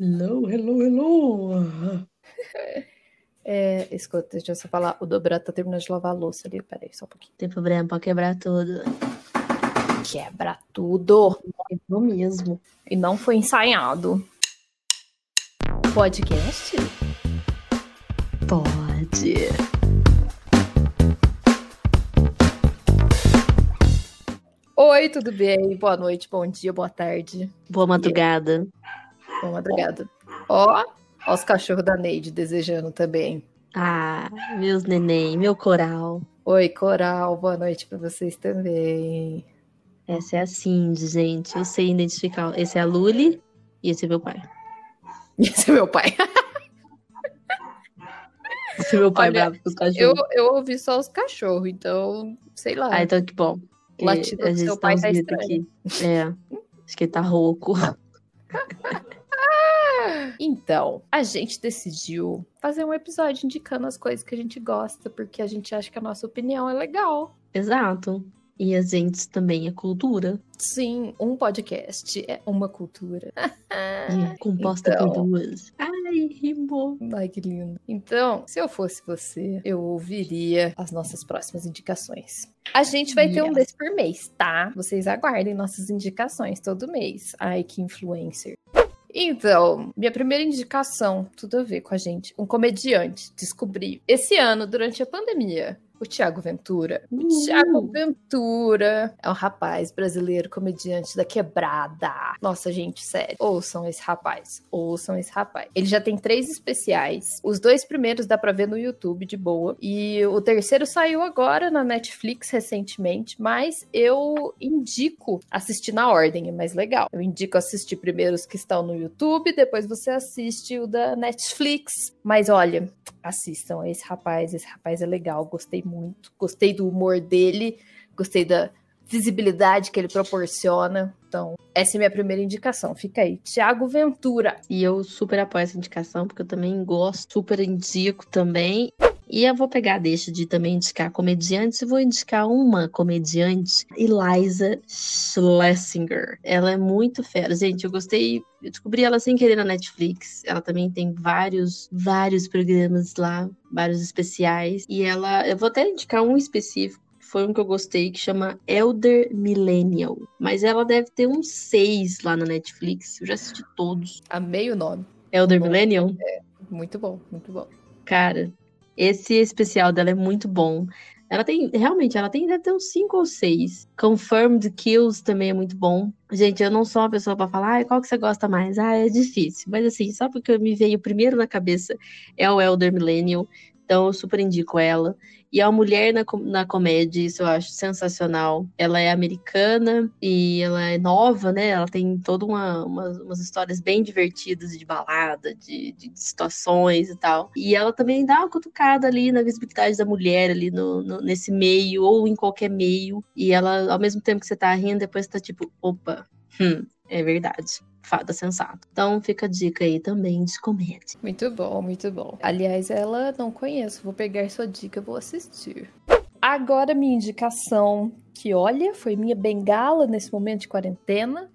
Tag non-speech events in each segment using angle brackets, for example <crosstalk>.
Hello, hello, hello. <laughs> É, escuta, deixa eu só falar. O Dobrado tá terminando de lavar a louça ali. Peraí, só um pouquinho. Tem problema, pode quebrar tudo. Quebra tudo. Quebrou mesmo. E não foi ensaiado. Podcast? Pode. Oi, tudo bem? Boa noite, bom dia, boa tarde. Boa madrugada. Boa madrugada. Ó, ó os cachorros da Neide desejando também. Ah, meus neném, meu coral. Oi, Coral, boa noite pra vocês também. Essa é a Cindy, gente. Eu sei identificar. Esse é a Luli e esse é meu pai. <laughs> Esse é meu pai. <laughs> Esse é meu pai Olha, bravo com os cachorros. Eu, eu ouvi só os cachorros, então, sei lá. Ah, então que bom. Latido do seu pai tá aqui. É, acho que ele tá rouco. <laughs> Então, a gente decidiu fazer um episódio indicando as coisas que a gente gosta, porque a gente acha que a nossa opinião é legal. Exato. E a gente também é cultura. Sim, um podcast é uma cultura. E é composta Então. por duas. Ai, rimou. Ai, que lindo. Então, se eu fosse você, eu ouviria as nossas próximas indicações. A gente vai ter um desse por mês, tá? Vocês aguardem nossas indicações todo mês. Ai, que influencer. Então, minha primeira indicação, tudo a ver com a gente. Um comediante, descobri esse ano, durante a pandemia, o Tiago Ventura. O Uh. Tiago Ventura é um rapaz brasileiro, comediante da quebrada. Nossa, gente, sério. Ouçam esse rapaz. Ouçam esse rapaz. Ele já tem três especiais. Os dois primeiros dá pra ver no YouTube de boa. E o terceiro saiu agora na Netflix recentemente. Mas eu indico assistir na ordem, é mais legal. Eu indico assistir primeiro os que estão no YouTube, depois você assiste o da Netflix. Mas olha, assistam esse rapaz. Esse rapaz é legal, gostei muito. Gostei do humor dele, gostei da visibilidade que ele proporciona. Então, essa é minha primeira indicação. Fica aí. Tiago Ventura. E eu super apoio essa indicação, porque eu também gosto, super indico também. E eu vou pegar, deixa de também indicar comediantes, e vou indicar uma comediante, Eliza Schlesinger. Ela é muito fera. Gente, eu gostei, eu descobri ela sem querer na Netflix. Ela também tem vários, vários programas lá, vários especiais. E ela, eu vou até indicar um específico. Foi um que eu gostei, que chama Elder Millennial. Mas ela deve ter uns seis lá na Netflix. Eu já assisti todos. Amei o nome. Elder Bom. Millennial? Muito bom, muito bom. Cara, esse especial dela é muito bom. Ela tem, realmente, ela tem ter uns 5 ou 6. Confirmed Kills também é muito bom. Gente, eu não sou uma pessoa pra falar, ai, qual que você gosta mais? Ah, é difícil. Mas assim, só porque me veio primeiro na cabeça é o Elder Millennial. Então eu super indico ela. E a mulher na, na comédia, isso eu acho sensacional. Ela é americana e ela é nova, né? Ela tem toda uma, umas, umas histórias bem divertidas de balada, de, de situações e tal. E ela também dá uma cutucada ali na visibilidade da mulher ali no, no- nesse meio, ou em qualquer meio. E ela, ao mesmo tempo que você tá rindo, depois você tá tipo, opa, hum, é verdade. Fada sensato. Então fica a dica aí também de comédia. Muito bom, muito bom. Aliás, ela não conheço. Vou pegar sua dica, vou assistir. Agora, minha indicação, que olha, foi minha bengala nesse momento de quarentena,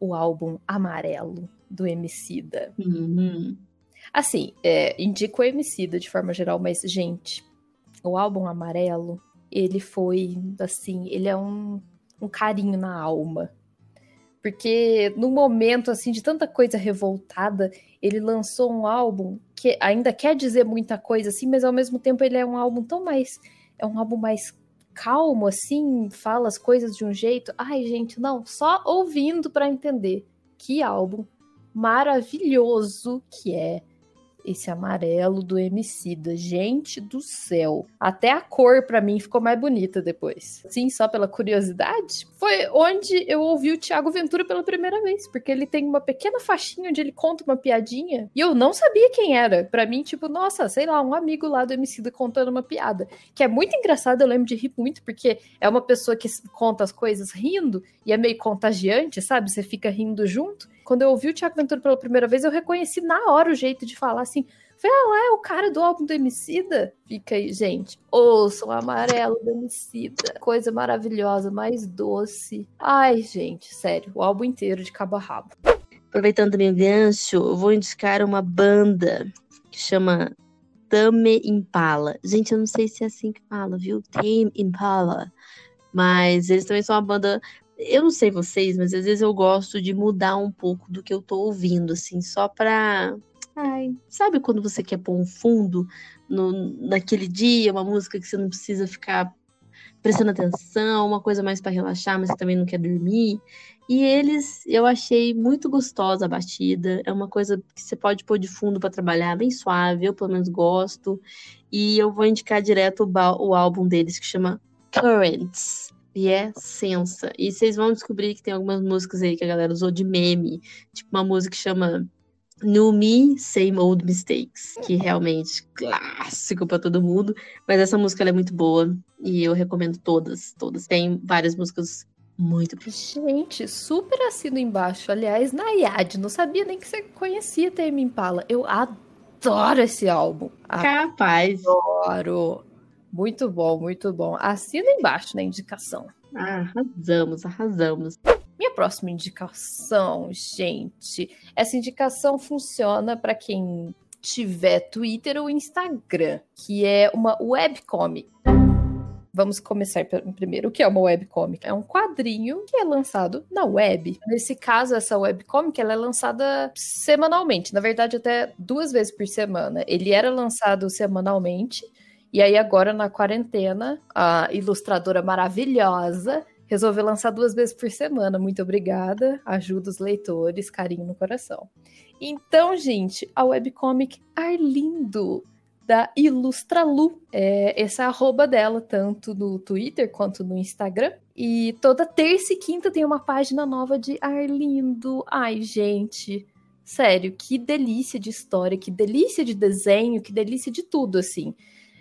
o álbum Amarelo, do Emicida. Uhum. Assim, é, indico o Emicida de forma geral, mas, gente, o álbum Amarelo, ele foi, assim, ele é um, um carinho na alma. Porque no momento, assim, de tanta coisa revoltada, ele lançou um álbum que ainda quer dizer muita coisa, assim, mas ao mesmo tempo ele é um álbum tão mais... É um álbum mais calmo, assim, fala as coisas de um jeito... Ai, gente, não, só ouvindo pra entender. Que álbum maravilhoso que é esse amarelo do Emicida. Gente do céu. Até a cor pra mim ficou mais bonita depois. Sim, só pela curiosidade. Foi onde eu ouvi o Thiago Ventura pela primeira vez, porque ele tem uma pequena faixinha onde ele conta uma piadinha e eu não sabia quem era. Pra mim, tipo, nossa, sei lá, um amigo lá do Emicida contando uma piada, que é muito engraçado, eu lembro de rir muito porque é uma pessoa que conta as coisas rindo e é meio contagiante, sabe? Você fica rindo junto. Quando eu ouvi o Thiago Ventura pela primeira vez, eu reconheci na hora o jeito de falar assim. Falei, ah lá, é o cara do álbum do Emicida? Fica aí, gente. Ouçam amarelo do Emicida. Coisa maravilhosa, mais doce. Ai, gente, sério, o álbum inteiro de cabo a rabo. aproveitando também o gancho, eu vou indicar uma banda que chama Tame Impala. Gente, eu não sei se é assim que fala, viu? Tame Impala. Mas eles também são uma banda. Eu não sei vocês, mas às vezes eu gosto de mudar um pouco do que eu tô ouvindo, assim, só pra. Ai, sabe quando você quer pôr um fundo no, naquele dia, uma música que você não precisa ficar prestando atenção, uma coisa mais para relaxar, mas você também não quer dormir. E eles, eu achei muito gostosa a batida. É uma coisa que você pode pôr de fundo para trabalhar, bem suave. Eu, pelo menos, gosto. E eu vou indicar direto o, o álbum deles, que chama Currents. E é sensa. E vocês vão descobrir que tem algumas músicas aí que a galera usou de meme. Tipo uma música que chama New Me, Same Old Mistakes. Que realmente clássico para todo mundo. Mas essa música é muito boa. E eu recomendo todas. Todas. Tem várias músicas muito Gente, super assino embaixo. Aliás, Nayad, não sabia nem que você conhecia Tame Impala. Eu adoro esse álbum. Capaz. Adoro. Muito bom, muito bom. Assina embaixo na indicação. Arrasamos, arrasamos. Minha próxima indicação, gente. Essa indicação funciona para quem tiver Twitter ou Instagram, que é uma webcomic. Vamos começar primeiro. O que é uma webcomic? É um quadrinho que é lançado na web. Nesse caso, essa webcomic ela é lançada semanalmente. Na verdade, até duas vezes por semana. Ele era lançado semanalmente. E aí, agora, na quarentena, a ilustradora maravilhosa resolveu lançar duas vezes por semana. Muito obrigada. Ajuda os leitores, carinho no coração. Então, gente, a webcomic Arlindo da Ilustralu. É, essa é a arroba dela, tanto no Twitter quanto no Instagram. E toda terça e quinta tem uma página nova de Arlindo. Ai, gente. Sério, que delícia de história, que delícia de desenho, que delícia de tudo, assim.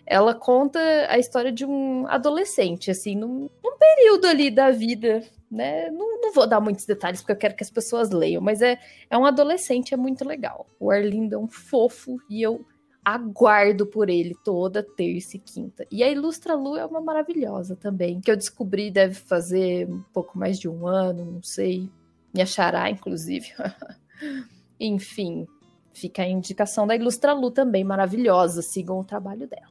Ela conta a história de um adolescente, assim, num, num período ali da vida, né? Não, não, vou dar muitos detalhes porque eu quero que as pessoas leiam, mas é, é um adolescente, é muito legal. O Arlindo é um fofo e eu aguardo por ele toda terça e quinta. E a Ilustra Lu é uma maravilhosa também, que eu descobri deve fazer um pouco mais de um ano, não sei. Me achará, inclusive. <laughs> Enfim, fica a indicação da Ilustra Lu também, maravilhosa. Sigam o trabalho dela.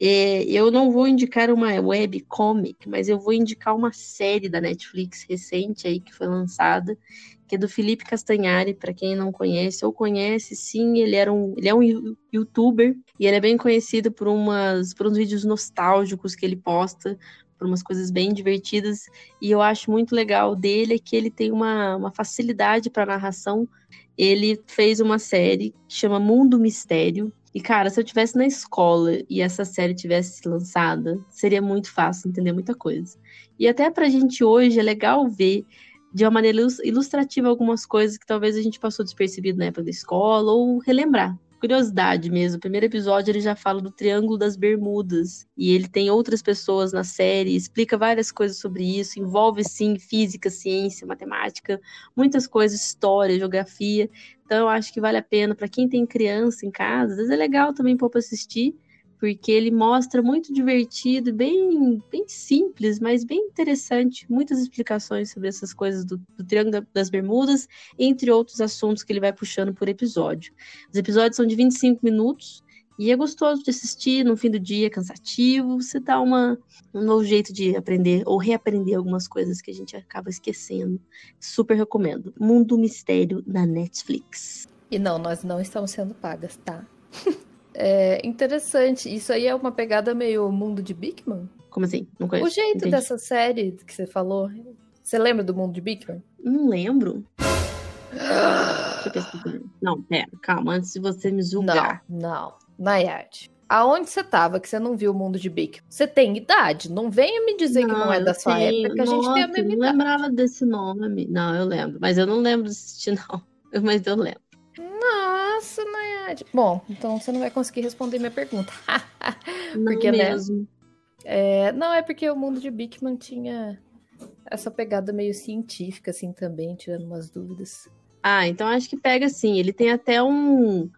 É, eu não vou indicar uma webcomic, mas eu vou indicar uma série da Netflix recente aí que foi lançada, que é do Felipe Castanhari, para quem não conhece ou conhece, sim, ele era um, ele é um youtuber e ele é bem conhecido por umas por uns vídeos nostálgicos que ele posta, por umas coisas bem divertidas, e eu acho muito legal dele é que ele tem uma, uma facilidade para narração. Ele fez uma série que chama Mundo Mistério, e, cara, se eu tivesse na escola e essa série tivesse lançada, seria muito fácil entender muita coisa. E até pra gente hoje é legal ver de uma maneira ilustrativa algumas coisas que talvez a gente passou despercebido na época da escola ou relembrar curiosidade mesmo. O primeiro episódio ele já fala do Triângulo das Bermudas e ele tem outras pessoas na série, explica várias coisas sobre isso, envolve sim física, ciência, matemática, muitas coisas, história, geografia. Então eu acho que vale a pena para quem tem criança em casa, às vezes é legal também para assistir porque ele mostra muito divertido, bem, bem simples, mas bem interessante, muitas explicações sobre essas coisas do, do Triângulo das Bermudas, entre outros assuntos que ele vai puxando por episódio. Os episódios são de 25 minutos e é gostoso de assistir no fim do dia, cansativo, você dá uma, um novo jeito de aprender ou reaprender algumas coisas que a gente acaba esquecendo. Super recomendo. Mundo Mistério na Netflix. E não, nós não estamos sendo pagas, tá? <laughs> É interessante. Isso aí é uma pegada meio mundo de Bigman? Como assim? Não conheço. O jeito Entendi. dessa série que você falou. Você lembra do mundo de Bigman? Não lembro. não, pera, calma, antes de você me julgar. Não, não. Nayade. Aonde você tava que você não viu o mundo de Big? Você tem idade. Não venha me dizer não, que não é da sua época, que a gente tem a mesma eu não lembrava desse nome. Não, eu lembro. Mas eu não lembro de assistir, <laughs> não. Mas eu lembro. Nossa, Nayade. Bom, então você não vai conseguir responder minha pergunta. <laughs> porque, não né, mesmo. Né, é, não, é porque o mundo de Bigman tinha essa pegada meio científica, assim, também, tirando umas dúvidas. Ah, então acho que pega sim. Ele tem até um.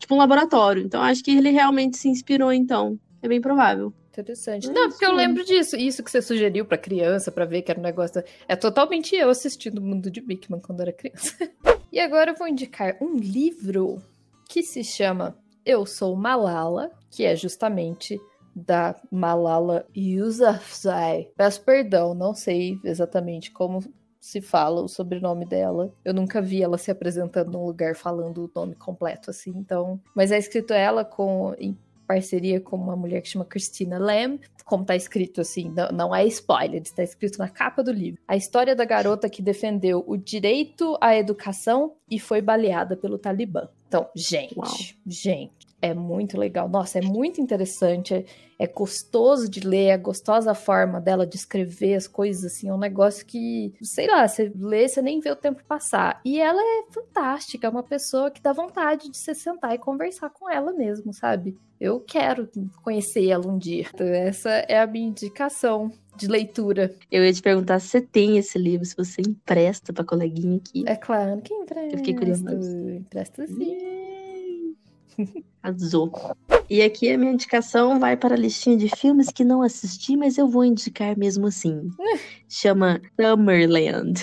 Tipo um laboratório. Então acho que ele realmente se inspirou, então. É bem provável. Interessante. Não, porque eu lembro disso. Isso que você sugeriu pra criança, pra ver que era um negócio. É totalmente eu assistindo o mundo de Bigman quando era criança. <laughs> E agora eu vou indicar um livro que se chama Eu Sou Malala, que é justamente da Malala Yousafzai. Peço perdão, não sei exatamente como se fala o sobrenome dela. Eu nunca vi ela se apresentando num lugar falando o nome completo assim, então, mas é escrito ela com em parceria com uma mulher que chama Christina Lamb, como tá escrito assim, não, não é spoiler, está escrito na capa do livro. A história da garota que defendeu o direito à educação e foi baleada pelo Talibã. Então, gente, Uau. gente, é muito legal. Nossa, é muito interessante. É, é, gostoso de ler, é gostosa a forma dela de escrever as coisas, assim. É um negócio que, sei lá, você lê, você nem vê o tempo passar. E ela é fantástica, é uma pessoa que dá vontade de se sentar e conversar com ela mesmo, sabe? Eu quero conhecer ela um dia. Então, essa é a minha indicação de leitura. Eu ia te perguntar se você tem esse livro, se você empresta pra coleguinha aqui. É claro que empresta. Eu fiquei curiosa. Empresta sim. Azul. E aqui a minha indicação vai para a listinha de filmes que não assisti, mas eu vou indicar mesmo assim. Chama Summerland.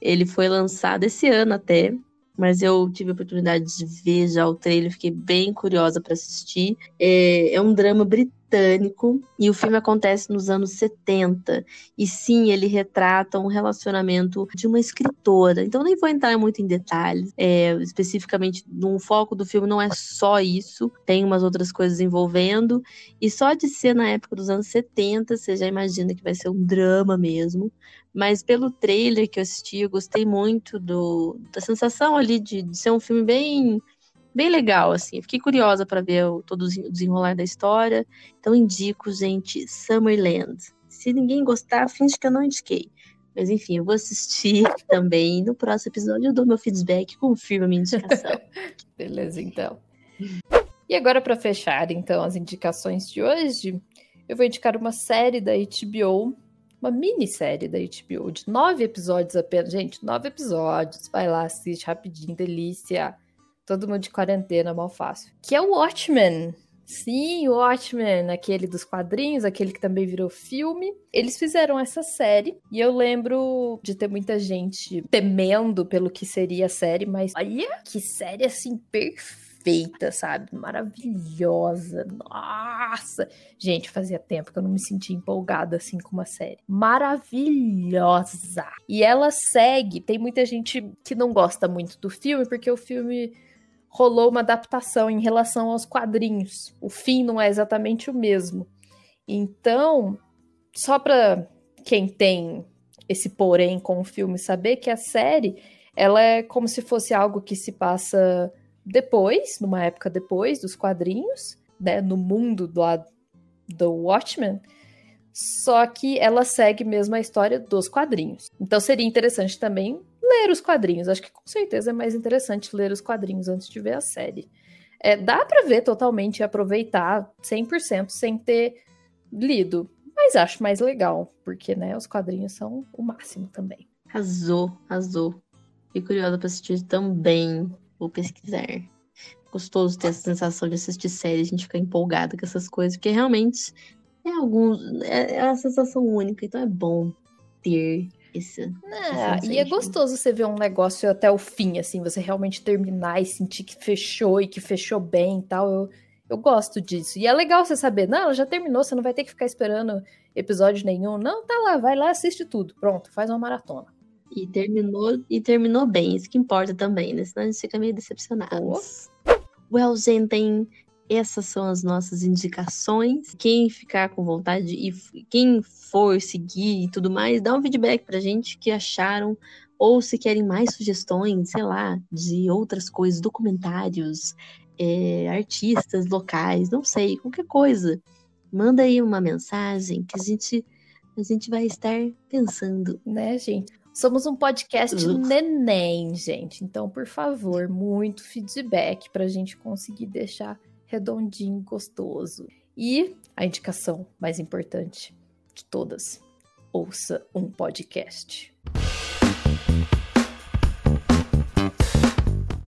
Ele foi lançado esse ano até, mas eu tive a oportunidade de ver já o trailer, fiquei bem curiosa para assistir. É, é um drama britânico britânico e o filme acontece nos anos 70. E sim, ele retrata um relacionamento de uma escritora. Então, nem vou entrar muito em detalhes. É, especificamente, no foco do filme não é só isso, tem umas outras coisas envolvendo. E só de ser na época dos anos 70, você já imagina que vai ser um drama mesmo. Mas pelo trailer que eu assisti, eu gostei muito do, da sensação ali de, de ser um filme bem bem legal, assim. Fiquei curiosa para ver o, todo o desenrolar da história. Então indico, gente, Summerland. Se ninguém gostar, finge que eu não indiquei. Mas enfim, eu vou assistir <laughs> também. No próximo episódio eu dou meu feedback, confirmo a minha indicação. <laughs> Beleza, então. E agora, para fechar, então, as indicações de hoje, eu vou indicar uma série da HBO, uma minissérie da HBO, de nove episódios apenas. Gente, nove episódios. Vai lá, assiste rapidinho, delícia. Todo mundo de quarentena, mal fácil. Que é o Watchmen. Sim, o Watchmen, aquele dos quadrinhos, aquele que também virou filme. Eles fizeram essa série e eu lembro de ter muita gente temendo pelo que seria a série, mas olha que série assim perfeita, sabe? Maravilhosa. Nossa! Gente, fazia tempo que eu não me sentia empolgada assim com uma série. Maravilhosa! E ela segue, tem muita gente que não gosta muito do filme porque o filme rolou uma adaptação em relação aos quadrinhos. O fim não é exatamente o mesmo. Então, só para quem tem esse porém com o filme saber que a série ela é como se fosse algo que se passa depois, numa época depois dos quadrinhos, né, no mundo do, do Watchmen, só que ela segue mesmo a história dos quadrinhos. Então seria interessante também ler os quadrinhos. Acho que com certeza é mais interessante ler os quadrinhos antes de ver a série. É, dá para ver totalmente e aproveitar 100% sem ter lido, mas acho mais legal, porque né, os quadrinhos são o máximo também. Arrasou, arrasou. Fiquei curiosa para assistir também. Vou pesquisar. Gostoso ter essa sensação de assistir série, a gente ficar empolgada com essas coisas, porque realmente é algum. É, é uma sensação única, então é bom ter isso. É, e é gostoso você ver um negócio até o fim, assim, você realmente terminar e sentir que fechou e que fechou bem e tal. Eu, eu gosto disso. E é legal você saber, não, ela já terminou, você não vai ter que ficar esperando episódio nenhum. Não, tá lá, vai lá, assiste tudo. Pronto, faz uma maratona. E terminou, e terminou bem, isso que importa também, né? Senão a gente fica meio decepcionado. Oh. Well, gente, essas são as nossas indicações. Quem ficar com vontade e quem for seguir e tudo mais, dá um feedback pra gente que acharam ou se querem mais sugestões, sei lá, de outras coisas, documentários, é, artistas locais, não sei, qualquer coisa. Manda aí uma mensagem que a gente a gente vai estar pensando. Né, gente? Somos um podcast uh. neném, gente. Então, por favor, muito feedback para a gente conseguir deixar redondinho, gostoso. E a indicação mais importante de todas: ouça um podcast.